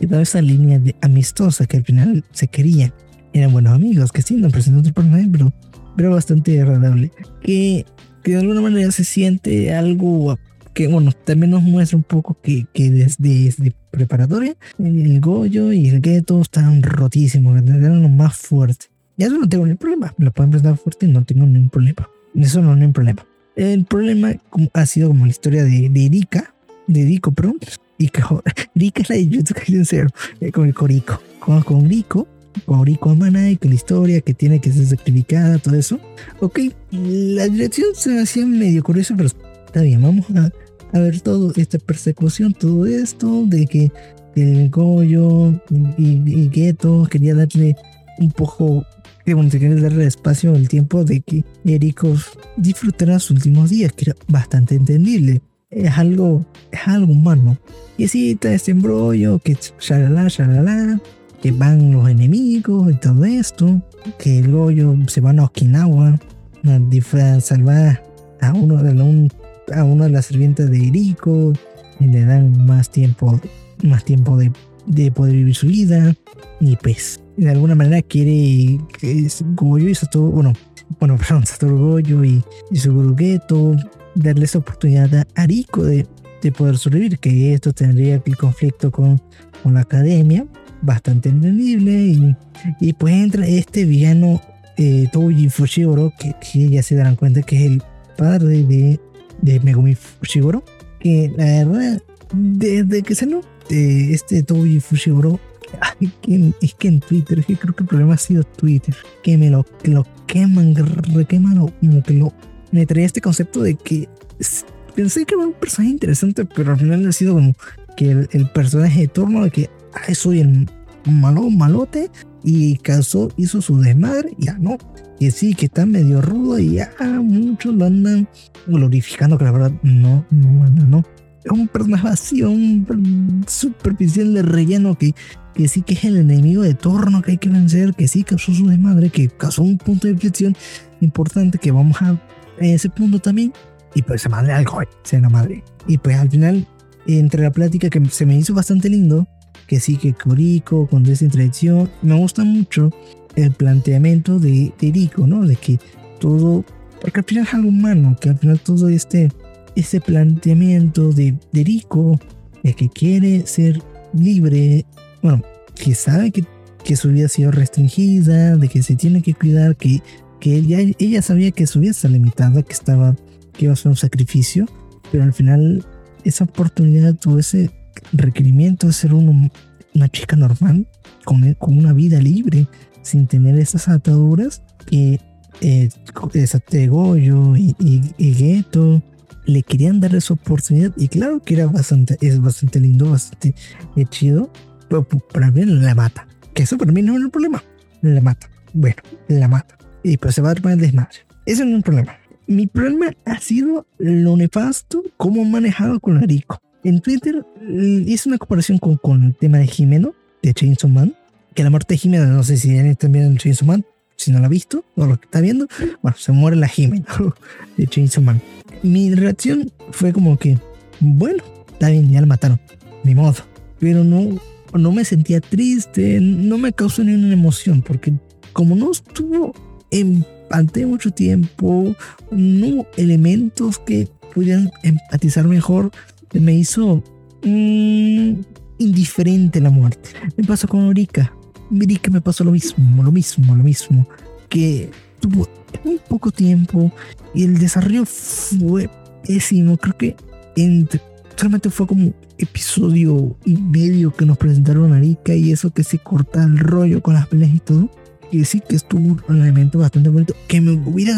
toda esa línea de amistosa que al final se quería. Eran buenos amigos, que sí, no presentan otro personaje, pero, pero bastante agradable. Que, que de alguna manera se siente algo que bueno, también nos muestra un poco que, que desde, desde, preparatoria, el Goyo y el Geto están rotísimos, eran los más fuertes. Y eso no tengo ningún problema, lo pueden presentar fuerte y no tengo ningún problema. Eso no es ningún problema. El problema ha sido como la historia de, de Erika, de Rico, perdón, y que Rika es la de Jutsu Zero, eh, con el Corico, con, con Rico, con Rico Amana y con la historia que tiene que ser sacrificada, todo eso. Ok, la dirección se me hacía medio curiosa, pero está bien, vamos a, a ver todo, esta persecución, todo esto, de que el Goyo y, y Geto quería darle un poco, que bueno, quería darle espacio el tiempo de que Eriko disfrutara sus últimos días, que era bastante entendible. Es algo, es algo humano. Y así está este embrollo, que shalala, shalala, que van los enemigos y todo esto, que el Goyo se van a Okinawa a salvar a uno de un, a una de las sirvientas de Eriko y le dan más tiempo más tiempo de, de poder vivir su vida. Y pues de alguna manera quiere que Goyo y Satoru bueno bueno perdón Satoru Goyo y, y su Geto darle esa oportunidad a Ariko de, de poder sobrevivir que esto tendría el conflicto con, con la academia bastante entendible. Y, y pues entra este villano eh, Touji Fushiguro que, que, ya se darán cuenta que es el padre de, de Megumi Fushiguro que la verdad desde que no eh, este Toby Fushiguro es que en Twitter, es que creo que el problema ha sido Twitter, que me lo, que lo queman, requeman, como que lo, me traía este concepto de que pensé que era un personaje interesante, pero al final ha sido como que el, personaje de torno de que soy el malo, malote, y causó, hizo su desmadre, ya no, que sí, que está medio rudo y ya muchos lo andan glorificando, que la verdad no, no, no, no un personaje vacío, un superficial de relleno que, que sí que es el enemigo de torno que hay que vencer, que sí causó su desmadre, que causó un punto de inflexión importante que vamos a, ese punto también. Y pues se madre algo, se la madre. Y pues al final, entre la plática que se me hizo bastante lindo, que sí que Corico con esa introducción, me gusta mucho el planteamiento de, de ¿no? De que todo, porque al final es algo humano, que al final todo este ese planteamiento de, de Rico, de que quiere ser libre, bueno, que sabe que, que, su vida ha sido restringida, de que se tiene que cuidar, que, que ella, ella sabía que su vida está limitada, que estaba, que iba a ser un sacrificio, pero al final esa oportunidad o ese requerimiento de ser una chica normal, con, con una vida libre, sin tener esas ataduras, que eh, Goyo y, y, y Geto le querían dar esa oportunidad y claro que era bastante, es bastante lindo, bastante eh, chido, pero para mí la mata. Que eso para mí no es un problema. La mata. Bueno, la mata. Y pues se va a armar el desmadre. Eso no es un problema. Mi problema ha sido lo nefasto, cómo manejado con Rico. En Twitter eh, hice una comparación con, con el tema de Jimeno, de Chainsaw Man, que la muerte de Jimeno, no sé si están viendo el Chainsaw Man, si no la ha visto o lo que está viendo, bueno, se muere la Jimeno de Chainsaw Man mi reacción fue como que, bueno, está bien, ya la mataron, ni modo. Pero no, no me sentía triste, no me causó ninguna emoción, porque como no estuvo en ante mucho tiempo, no elementos que pudieran empatizar mejor, me hizo mmm, indiferente la muerte. Me pasó con Orika. Orika me pasó lo mismo, lo mismo, lo mismo. Que tuvo un poco tiempo y el desarrollo fue pésimo. Creo que entre, solamente fue como episodio y medio que nos presentaron a Arika y eso que se corta el rollo con las peleas y todo. Y sí que estuvo un elemento bastante bonito que me hubiera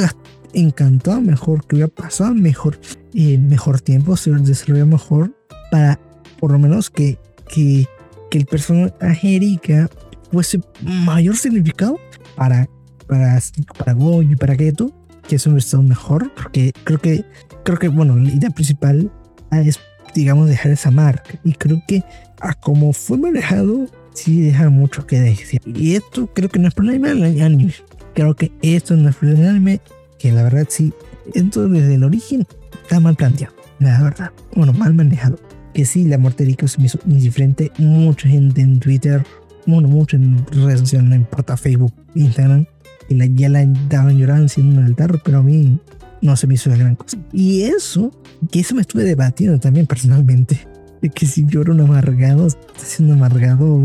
encantado mejor, que hubiera pasado mejor, eh, mejor tiempo, se hubiera desarrollado mejor para por lo menos que, que, que el personaje Erika fuese mayor significado para para, para Go y para Geto, que eso estado mejor, porque creo que, creo que, bueno, la idea principal es, digamos, dejar esa marca. Y creo que a como fue manejado, sí deja mucho que decir. Y esto creo que no es problema del anime. Creo que esto no es problema del anime, que la verdad sí, esto desde el origen está mal planteado, la verdad. Bueno, mal manejado. Que sí, la muerte de Rico se me hizo indiferente. Mucha gente en Twitter, bueno, mucho en redes sociales, no importa, Facebook, Instagram, y la, ya la daban llorando haciendo un altar, pero a mí no se me hizo la gran cosa. Y eso, que eso me estuve debatiendo también personalmente. De que si un amargado, está siendo amargado.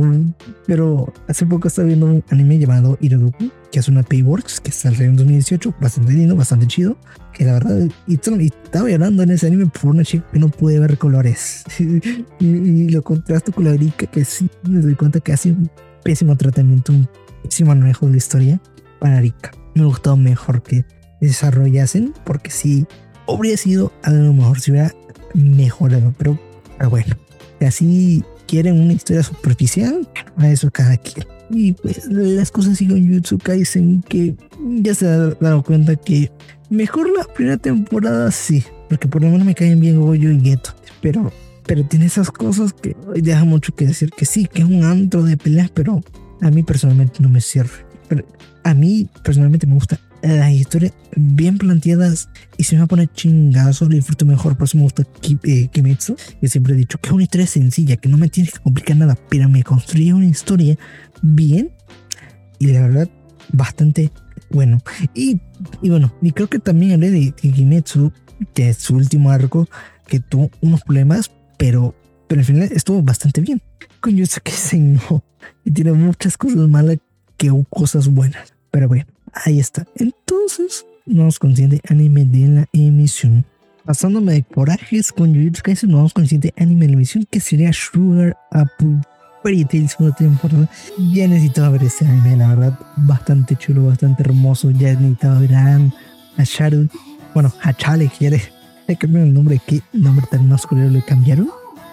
Pero hace poco estaba viendo un anime llamado Iroduku, que es una Payworks, que salió en 2018, bastante lindo, bastante chido. Que la verdad, y, estaba llorando en ese anime por una chica que no pude ver colores. y, lo contrasto con la Erika, que sí me doy cuenta que hace un pésimo tratamiento, un pésimo manejo de la historia para Rika. Me gustó mejor que desarrollasen, porque sí, habría sido a lo mejor si hubiera mejorado, pero, pero bueno, así quieren una historia superficial, a eso cada quien. Y pues las cosas siguen YouTube Kaisen que ya se dado cuenta que mejor la primera temporada sí, porque por lo menos me caen bien Goyo y Geto, pero pero tiene esas cosas que deja mucho que decir que sí, que es un antro de peleas, pero a mí personalmente no me. Pero a mí personalmente me gusta las historias bien planteadas y si me va a poner chingazo, lo disfruto mejor. Por eso me gusta eh, Kimetsu. Yo siempre he dicho que es una historia sencilla, que no me tienes que complicar nada, pero me construye una historia bien y la verdad bastante bueno. Y, y bueno, y creo que también hablé de, Kimetsu, que es su último arco, que tuvo unos problemas, pero, pero al final estuvo bastante bien. Con yo sé que se no. Y tiene muchas cosas malas que cosas buenas. Pero bueno, ahí está. Entonces, nos consciente anime de la emisión. Pasándome de corajes con Jujutsu Kaisen, nos vamos con el siguiente anime de la emisión que sería Sugar Apple Fairy Tail segunda temporada. Ya necesitaba ver ese anime, la verdad, bastante chulo, bastante hermoso. Ya necesitaba ver a Anne, a Sharon, bueno, a Chale, quiere. Le cambiaron el nombre, qué nombre tan masculino le cambiaron.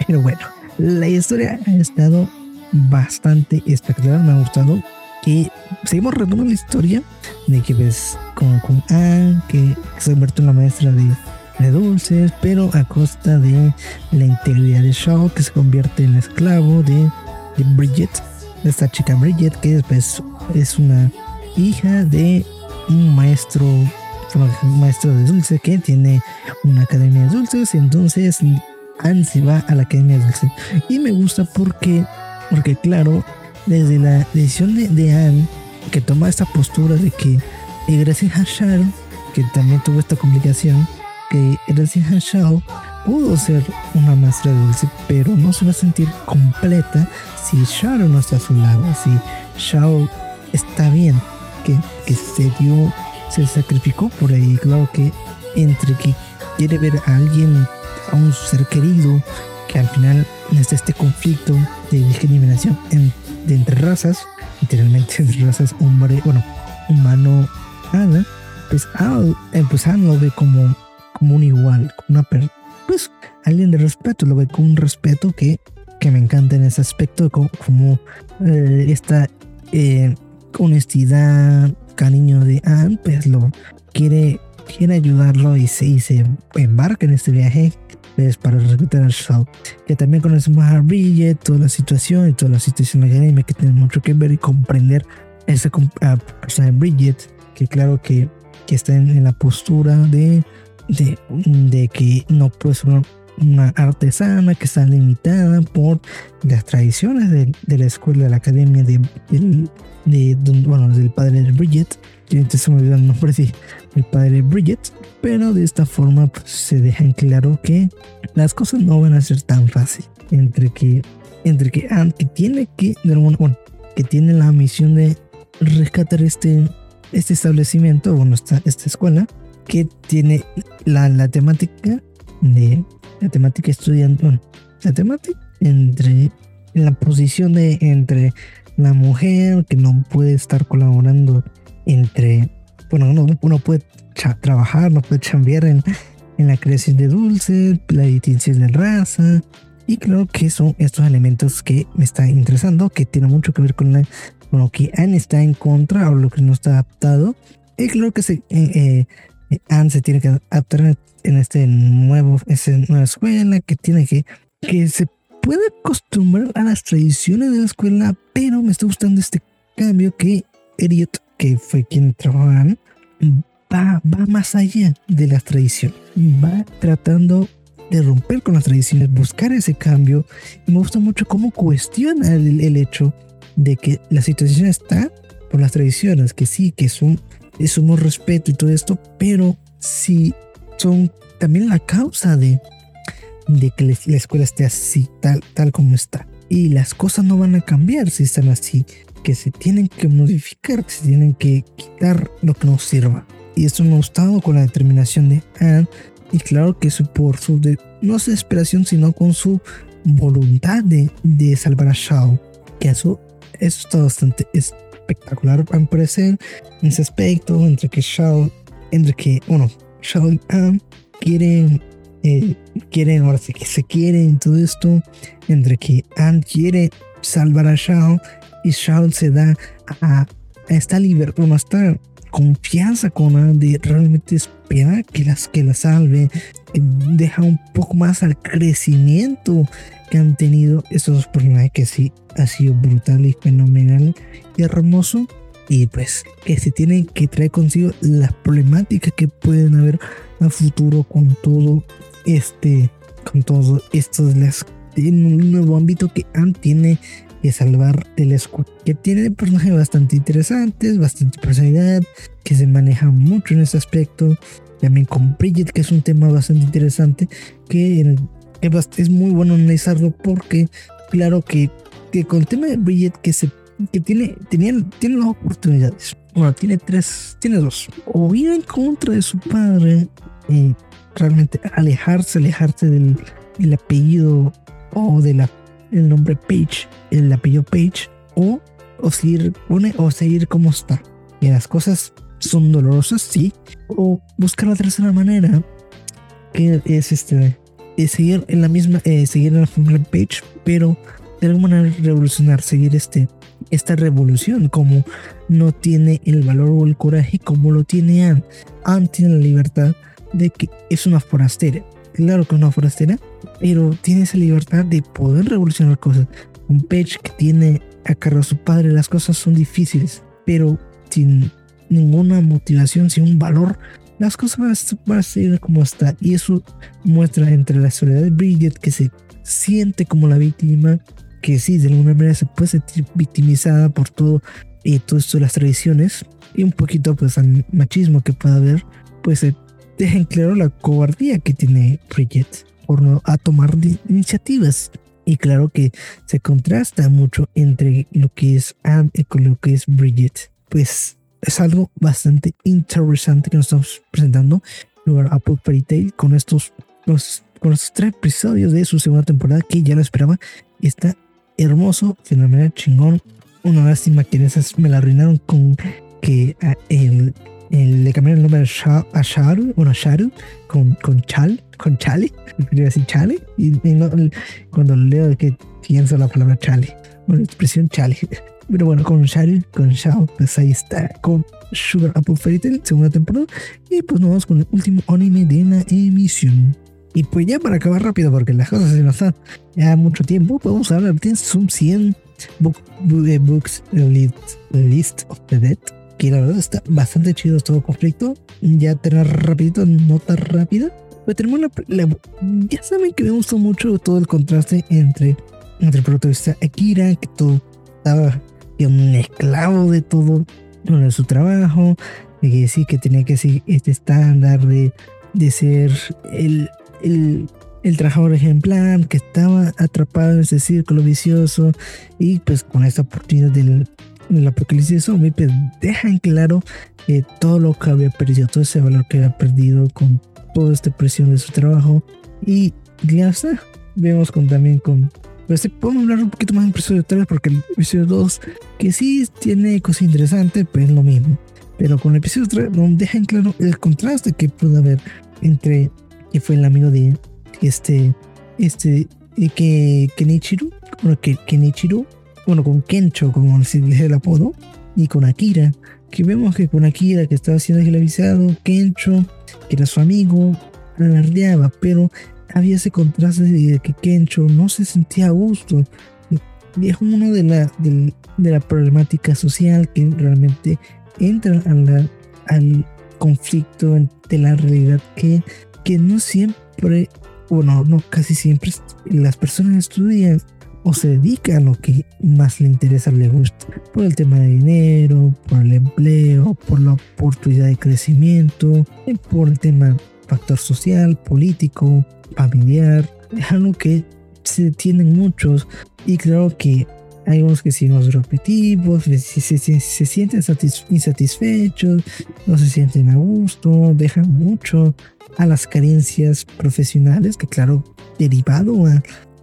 Pero bueno, la historia ha estado bastante espectacular, me ha gustado que seguimos retomando la historia de que ves con, con Anne, que se convierte en la maestra de, dulces, pero a costa de la integridad de Shaw, que se convierte en esclavo de, de Bridget, de esta chica Bridget, que después es una hija de un maestro, un maestro de dulces que tiene una academia de dulces, entonces Anne se va a la academia de dulces. Y me gusta porque, porque claro, desde la decisión de, Anne, que toma esta postura de que gracias a Sharon, que también tuvo esta complicación, que gracias a Shao pudo ser una maestra dulce, pero no se va a sentir completa si Sharon no está a su lado, si Shao está bien, que, que se dio, se sacrificó por ahí, claro que entre que quiere ver a alguien, a un ser querido, que al final está este conflicto de discriminación en de entre razas, literalmente entre razas hombre, bueno, humano, nada, pues, ah, eh, pues ah, lo ve como, como un igual, como una per pues alguien de respeto, lo ve con un respeto que, que me encanta en ese aspecto, como, como eh, esta eh, honestidad, cariño de Anne, pues lo quiere, quiere ayudarlo y se, y se embarca en este viaje es para respetar al Shaw. Que también conocemos a Bridget, toda la situación y toda la situación de anime que tiene mucho que ver y comprender esa persona de Bridget, que claro que, que está en, la postura de, de, de, que no puede ser una, artesana, que está limitada por las tradiciones de, de la escuela, de la academia de, de, bueno, del padre de Bridget. Que se me olvidó el nombre, sí, el padre de Bridget pero de esta forma pues, se deja en claro que las cosas no van a ser tan fácil. Entre que, entre que, ah, que tiene que, bueno, que tiene la misión de rescatar este, este establecimiento, bueno, esta, esta escuela, que tiene la, la temática de la temática estudiante, la temática entre la posición de entre la mujer que no puede estar colaborando entre, bueno, uno, uno puede trabajar, no puede chambear en, en la creación de dulces, la distinción de raza. Y creo que son estos elementos que me están interesando, que tienen mucho que ver con, lo que Anne está en contra o lo que no está adaptado. Y creo que se, eh, eh, Anne se tiene que adaptar en este nuevo, esa nueva escuela, que tiene que, que se puede acostumbrar a las tradiciones de la escuela, pero me está gustando este cambio que Elliot, que fue quien trabajó Anne, va, más allá de las tradiciones. Va tratando de romper con las tradiciones, buscar ese cambio. Y me gusta mucho cómo cuestiona el, hecho de que la situación está por las tradiciones, que sí, que son, somos respeto y todo esto, pero sí son también la causa de, de que la escuela esté así, tal, tal como está. Y las cosas no van a cambiar si están así, que se tienen que modificar, que se tienen que quitar lo que nos sirva. Y esto me ha gustado con la determinación de Anne. Y claro que eso por su, de, no su desesperación, sino con su voluntad de, de salvar a Shao. Que eso, eso está bastante espectacular para parecer en ese aspecto. Entre que Shao, entre que, bueno, Shao y Anne quieren, eh, quieren, ahora sí que se quieren todo esto, entre que Anne quiere salvar a Shao y Shao se da a, esta libertad, a esta confianza con Anne de realmente esperar que, las, que la salve, deja un poco más al crecimiento que han tenido estos dos personajes que sí ha sido brutal y fenomenal y hermoso. Y pues que se tienen que traer consigo las problemáticas que pueden haber a futuro con todo este con todo esto en un nuevo ámbito que Anne tiene que salvar del escudo que tiene personajes bastante interesantes bastante personalidad que se maneja mucho en ese aspecto también con Bridget que es un tema bastante interesante que, es muy bueno analizarlo porque claro que, con el tema de Bridget que se tiene, tenían, tiene dos oportunidades. Bueno, tiene tres, tiene dos. O ir en contra de su padre y realmente alejarse, alejarse del el apellido o de la, el nombre Page, el apellido Page, o, o seguir, o seguir como está. Y las cosas son dolorosas, sí. O buscar la tercera manera, que es este, es seguir en la misma, eh, seguir en la familia Page, pero de alguna manera revolucionar, seguir este, esta revolución, como no tiene el valor o el coraje como lo tiene Anne. Anne tiene la libertad de que es una forastera. Claro que es una forastera, pero tiene esa libertad de poder revolucionar cosas. Un Page que tiene a cargo a su padre, las cosas son difíciles, pero sin ninguna motivación, sin un valor, las cosas van a seguir como está. Y eso muestra entre la soledad de Bridget, que se siente como la víctima, que sí, de alguna manera se puede sentir victimizada por todo, eh, todo esto de las tradiciones y un poquito pues al machismo que pueda haber, pues se deja en claro la cobardía que tiene Bridget por no a tomar iniciativas. Y claro que se contrasta mucho entre lo que es Anne y con lo que es Bridget. Pues es algo bastante interesante que nos estamos presentando. Lugar Apple Fairy Tail con estos, los, con estos tres episodios de su segunda temporada que ya lo esperaba. Y está hermoso, fenomenal, chingón. Una lástima que esas me la arruinaron con que ah, le cambiaron el nombre a, Sharu, bueno, Sharu, con, con Chal, con Chale, quería decir Chale, y, cuando leo que pienso la palabra Chale, bueno, expresión Chale. Pero bueno, con Sharu, con Shao, pues ahí está, con Sugar Apple Fairy Tail, segunda temporada. Y pues nos vamos con el último anime de la emisión. Y pues ya para acabar rápido, porque las cosas se nos dan ya mucho tiempo, podemos hablar de Zoom 100 book, eh, Books list, list, of the Dead, que la verdad está bastante chido todo conflicto. Ya tener rapidito, nota rápida. Pero tenemos la, ya saben que me gustó mucho todo el contraste entre, entre el protagonista Akira, que todo estaba un esclavo de todo, de su trabajo, que sí que tenía que seguir este estándar de, de ser el el, el trabajador ejemplar que estaba atrapado en ese círculo vicioso y pues con esta oportunidad del, del apocalipsis zombie pues deja en claro que todo lo que había perdido, todo ese valor que había perdido con toda esta presión de su trabajo. Y ya está, vemos con también con pues podemos hablar un poquito más del episodio 3 porque el episodio 2 que sí tiene cosas interesantes pues es lo mismo. Pero con el episodio 3 deja en claro el contraste que puede haber entre que fue el amigo de este, este, eh, que Kenichiru, bueno, que Kenichiru, bueno, con Kencho, como se dice el apodo, y con Akira, que vemos que con Akira, que estaba siendo esclavizado, Kencho, que era su amigo, alardeaba, pero había ese contraste de que Kencho no se sentía a gusto. Y es uno de la, de, la problemática social que realmente entra al conflicto de la realidad que que no siempre, bueno, no casi siempre las personas estudian o se dedican a lo que más le interesa, le gusta, por el tema de dinero, por el empleo, por la oportunidad de crecimiento, por el tema factor social, político, familiar, es algo que se tienen muchos. Y creo que hay unos que siguen los repetitivos, se, se, se, sienten insatisfechos, no se sienten a gusto, dejan mucho a las carencias profesionales, que claro, derivado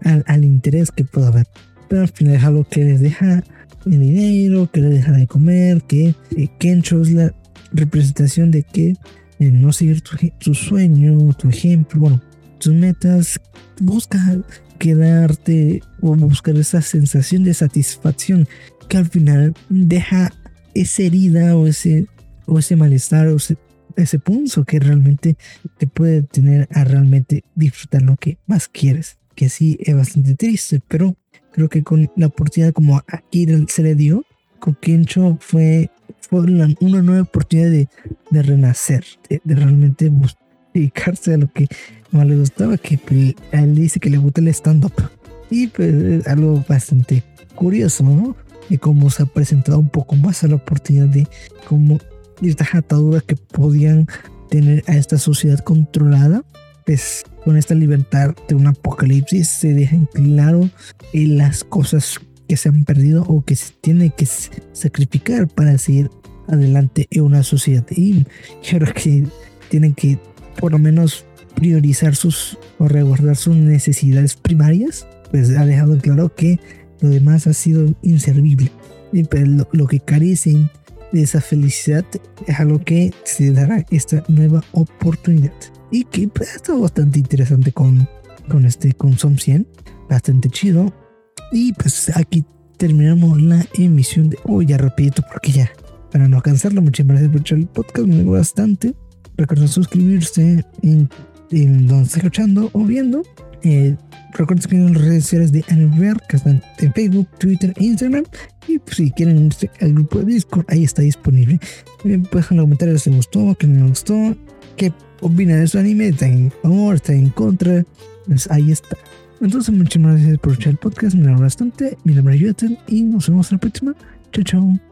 al interés que pueda haber. Pero al final es algo que les deja el dinero, que les deja de comer, que eh, Kencho es la representación de que en no seguir tu, sueño, tu ejemplo, bueno, tus metas, busca quedarte o buscar esa sensación de satisfacción que al final deja esa herida o ese, o ese malestar o ese, ese punzo que realmente te puede tener a realmente disfrutar lo que más quieres. Que sí es bastante triste, pero creo que con la oportunidad como aquí se le dio, con Kencho fue fue una, nueva oportunidad de, de renacer, de, realmente dedicarse a lo que más le gustaba, que pues, él dice que le gusta el stand-up. Y pues es algo bastante curioso, ¿no? De cómo se ha presentado un poco más a la oportunidad de cómo estas ataduras que podían tener a esta sociedad controlada, pues con esta libertad de un apocalipsis se dejan claro en las cosas que se han perdido o que se tiene que sacrificar para seguir adelante en una sociedad. Y yo creo que tienen que por lo menos priorizar sus o resguardar sus necesidades primarias. Pues ha dejado claro que lo demás ha sido inservible. Y pues lo, que carecen de esa felicidad es algo que se dará esta nueva oportunidad. Y que ha estado bastante interesante con, con este con Som 100. Bastante chido. Y pues aquí terminamos la emisión de hoy, ya rapidito, porque ya, para no cansarlo, muchas gracias por escuchar el podcast, me gusta bastante. Recuerden suscribirse en, en donde está escuchando o viendo. Eh, recuerden seguir en las redes sociales de Anywhere, que están en Facebook, Twitter e Instagram. Y pues, si quieren unirse al grupo de Discord, ahí está disponible. Eh, pues en los comentarios si les gustó, que no les gustó, qué opinan de su anime, está en favor, está en contra. Pues ahí está. Entonces, muchas gracias por escuchar el podcast. Me alegra bastante. Nombre es Jonathan y nos vemos en la próxima. Chao, chao.